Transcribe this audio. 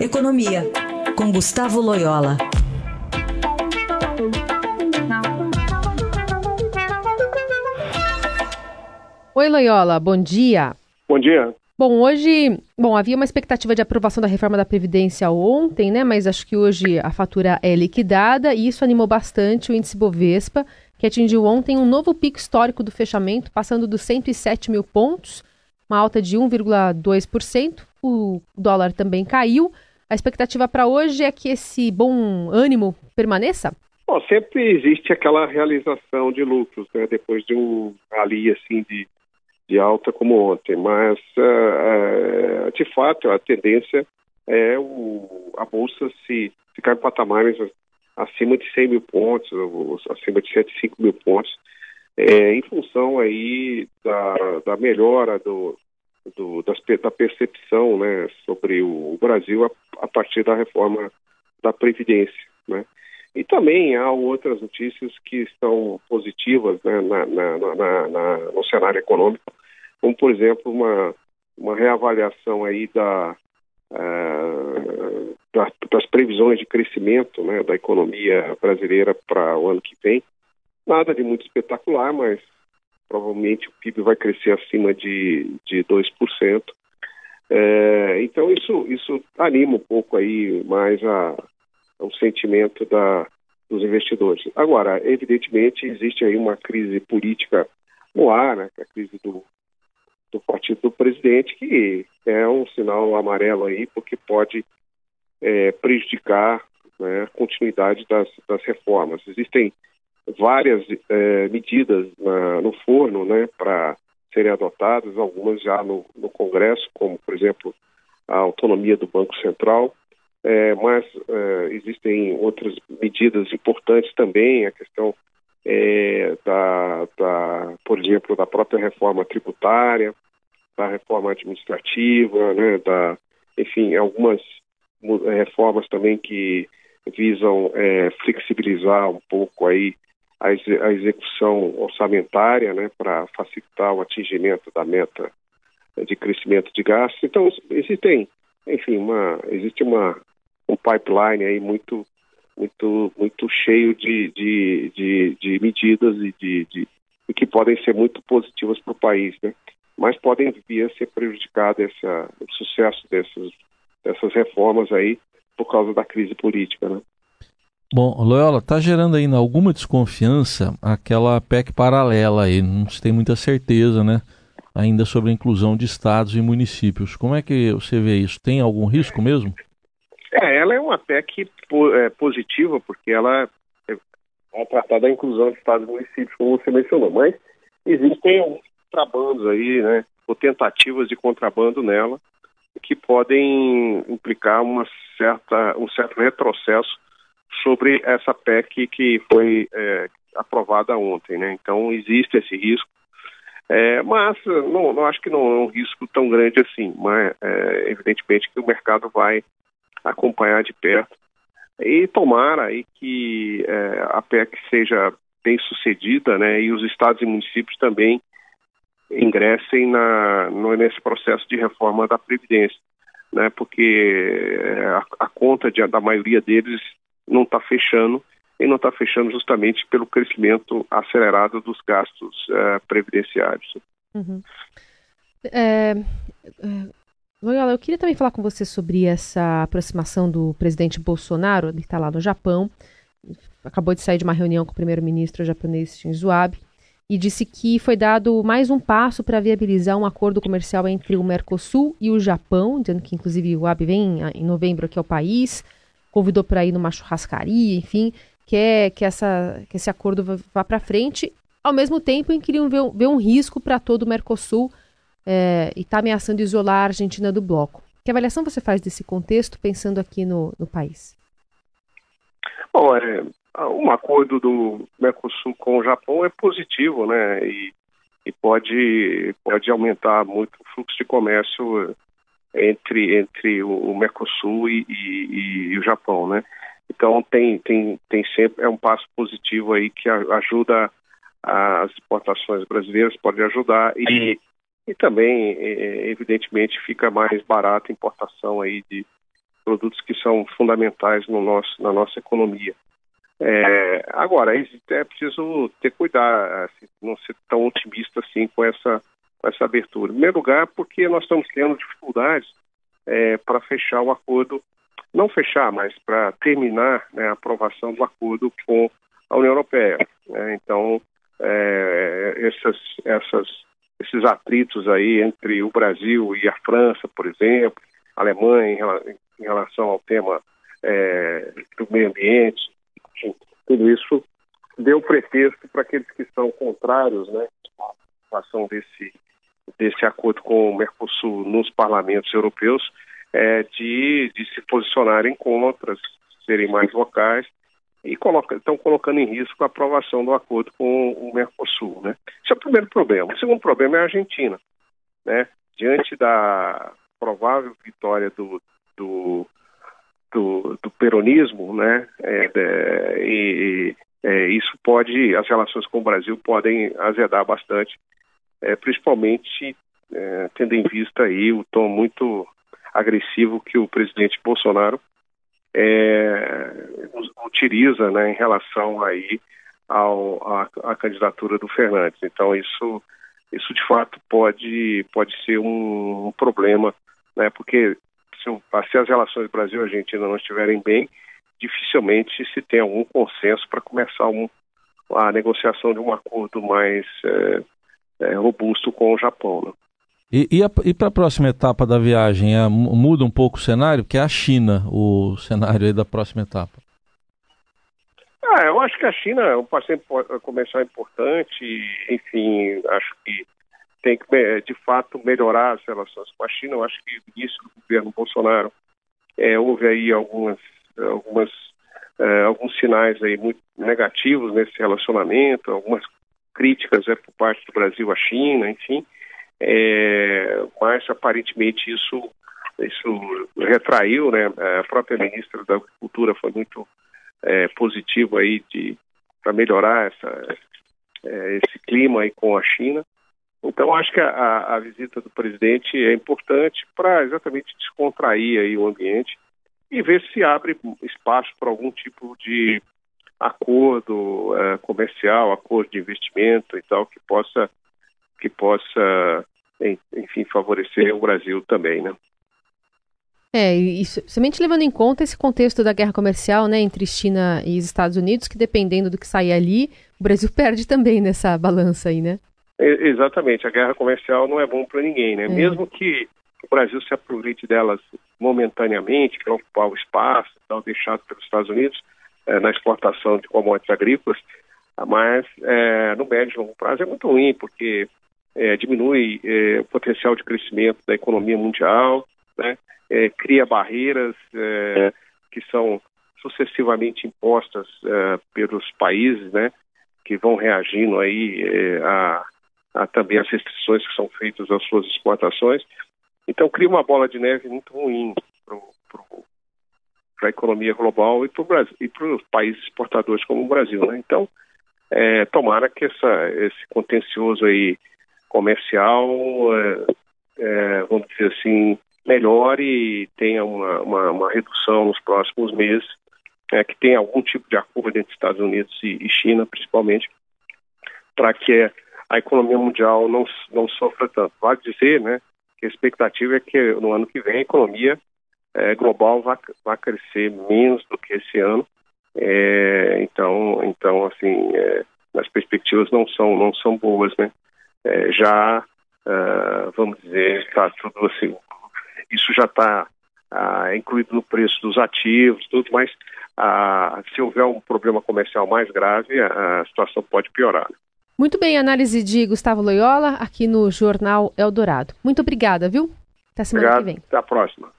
Economia, com Gustavo Loyola. Oi, Loyola, bom dia. Bom dia. Bom, hoje, bom, havia uma expectativa de aprovação da reforma da Previdência ontem, né? Mas acho que hoje a fatura é liquidada e isso animou bastante o índice Bovespa, que atingiu ontem um novo pico histórico do fechamento, passando dos 107 mil pontos, uma alta de 1,2%. O dólar também caiu. A expectativa para hoje é que esse bom ânimo permaneça? Bom, sempre existe aquela realização de lucros, né? Depois de um ali assim de de alta como ontem, mas uh, de fato a tendência é o, a bolsa se ficar em patamares acima de 100 mil pontos, acima de 105 mil pontos, é, em função aí da, da melhora do, do, das, da percepção né, sobre o Brasil a, a, partir da reforma da Previdência. Né? E também há outras notícias que estão positivas né, na, na, na, no cenário econômico, como por exemplo uma, uma reavaliação aí da, uh, da, das previsões de crescimento né, da economia brasileira para o ano que vem. Nada de muito espetacular, mas provavelmente o PIB vai crescer acima de, de 2%. É, então isso, isso anima um pouco aí mais a, o sentimento da, dos investidores. Agora, evidentemente, existe aí uma crise política no ar, né, é a crise do, do partido do presidente, que é um sinal amarelo aí, porque pode é, prejudicar né, a continuidade das, das, reformas. Existem várias é, medidas na, no forno né, para serem adotadas, algumas já no, no, Congresso, como, por exemplo, a autonomia do Banco Central, é, mas é, existem outras medidas importantes também, a questão é, da, da, por exemplo, da própria reforma tributária, da reforma administrativa, né, da, enfim, algumas reformas também que visam é, flexibilizar um pouco aí a, execução orçamentária, né, para facilitar o atingimento da meta de crescimento de gastos. Então, existem, enfim, uma, existe uma, um pipeline aí muito muito, muito cheio de, de, de, de medidas e de, de, que podem ser muito positivas para o país, né? mas podem vir a ser prejudicado essa, o sucesso dessas, dessas reformas aí por causa da crise política, né? Bom, Loyola, está gerando ainda alguma desconfiança aquela PEC paralela aí, não se tem muita certeza, né? Ainda sobre a inclusão de estados e municípios. Como é que você vê isso? Tem algum risco mesmo? É, ela é uma PEC é, positiva, porque ela é, é tratar da inclusão de estados e municípios, como você mencionou, mas existem alguns contrabandos aí, né, ou tentativas de contrabando nela, que podem implicar uma certa, um certo retrocesso sobre essa PEC que foi é, aprovada ontem, né? Então existe esse risco, é, mas não, não, acho que não é um risco tão grande assim, mas é, evidentemente que o mercado vai acompanhar de perto. E tomara aí que é, a PEC seja bem sucedida, né, e os estados e municípios também ingressem na, no, nesse processo de reforma da Previdência, né, porque é, a, a conta de, da maioria deles não está fechando, e não está fechando justamente pelo crescimento acelerado dos gastos é, previdenciários. Uhum. É, Loyola, eu queria também falar com você sobre essa aproximação do presidente Bolsonaro, ele está lá no Japão, acabou de sair de uma reunião com o primeiro-ministro japonês Shinzo Abe, e disse que foi dado mais um passo para viabilizar um acordo comercial entre o Mercosul e o Japão, dizendo que inclusive o Abe vem em novembro aqui ao país, convidou para ir numa churrascaria, enfim, quer que, essa, que esse acordo vá para frente, ao mesmo tempo em que queriam ver, ver um risco para todo o Mercosul, é, e está ameaçando isolar a Argentina do bloco. Que avaliação você faz desse contexto, pensando aqui no, no país? Bom, é, um acordo do Mercosul com o Japão é positivo, né? E, e pode, pode aumentar muito o fluxo de comércio entre, entre o Mercosul e, e, e o Japão, né? Então tem, tem, tem sempre é um passo positivo aí que ajuda as exportações brasileiras, pode ajudar e e também, é, evidentemente, fica mais barato a importação aí de produtos que são fundamentais no nosso, na nossa economia. É, agora, é preciso ter cuidado, assim, não ser tão otimista assim com essa, essa abertura. Em primeiro lugar, porque nós estamos tendo dificuldades é, para fechar o acordo, não fechar, mas para terminar né, a aprovação do acordo com a União Europeia. Né? Então, é, essas, essas, esses atritos aí entre o Brasil e a França, por exemplo, a Alemanha em, relação ao tema é, do meio ambiente, enfim, tudo isso deu pretexto para aqueles que são contrários né, à aprovação desse, desse acordo com o Mercosul nos parlamentos europeus é, de, de se posicionarem contra, serem mais vocais e coloca, estão colocando em risco a aprovação do acordo com o Mercosul. Né? Esse é o primeiro problema. O segundo problema é a Argentina. Né? Diante da provável vitória do, do, do, do peronismo, né? É, é, e é, isso pode, as relações com o Brasil podem azedar bastante, é, principalmente é, tendo em vista aí o tom muito agressivo que o presidente Bolsonaro é, utiliza né, em relação aí ao, a, a, candidatura do Fernandes. Então isso, isso de fato pode, pode ser um, um problema, né, porque se, se as relações Brasil-Argentina não estiverem bem, dificilmente se tem algum consenso para começar um, a negociação de um acordo mais é, é, robusto com o Japão. Né? E, e, para a próxima etapa da viagem, é, muda um pouco o cenário, que é a China, o cenário da próxima etapa. Ah, eu acho que a China é um parceiro comercial importante, enfim, acho que tem que, de fato, melhorar as relações com a China. Eu acho que no início do governo Bolsonaro é, houve aí algumas, algumas, é, alguns sinais aí muito negativos nesse relacionamento, algumas críticas é, por parte do Brasil à China, enfim é, mas aparentemente isso, isso retraiu, né? A própria ministra da Agricultura foi muito é, positiva aí para melhorar essa, é, esse clima aí com a China. Então acho que a, a visita do presidente é importante para exatamente descontrair aí o ambiente e ver se abre espaço para algum tipo de acordo é, comercial, acordo de investimento e tal que possa que possa, enfim, favorecer o Brasil também, né? É, isso, somente levando em conta esse contexto da guerra comercial, né, entre China e Estados Unidos, que dependendo do que sair ali, o Brasil perde também nessa balança aí, né? É, exatamente, a guerra comercial não é bom para ninguém, né? É. Mesmo que o Brasil se aproveite delas momentaneamente, para ocupar o espaço tal, deixado pelos Estados Unidos é, na exportação de commodities agrícolas, mas é, no médio e longo prazo é muito ruim, porque é, diminui o potencial de crescimento da economia mundial, né? cria barreiras que são sucessivamente impostas pelos países, né? que vão reagindo aí a, a, também as restrições que são feitas às suas exportações. Então cria uma bola de neve muito ruim para a economia global e para os países exportadores como o Brasil. Né? Então, é, tomara que essa, esse contencioso aí comercial, é, é, vamos dizer assim, melhore e tenha uma, uma, uma redução nos próximos meses, é, que tenha algum tipo de acordo entre Estados Unidos e, e China, principalmente, para que a economia mundial não, não sofra tanto. Vale dizer né, que a expectativa é que no ano que vem a economia é, global vai, vai crescer menos do que esse ano. É, então, então assim, é, as perspectivas não são não são boas, né? é, já, uh, vamos dizer, está tudo assim, isso já está uh, incluído no preço dos ativos, tudo, mas uh, se houver um problema comercial mais grave, a, a situação pode piorar. Muito bem, análise de Gustavo Loyola aqui no Jornal Eldorado. Muito obrigada, viu? Até semana Obrigado, que vem. Até a próxima.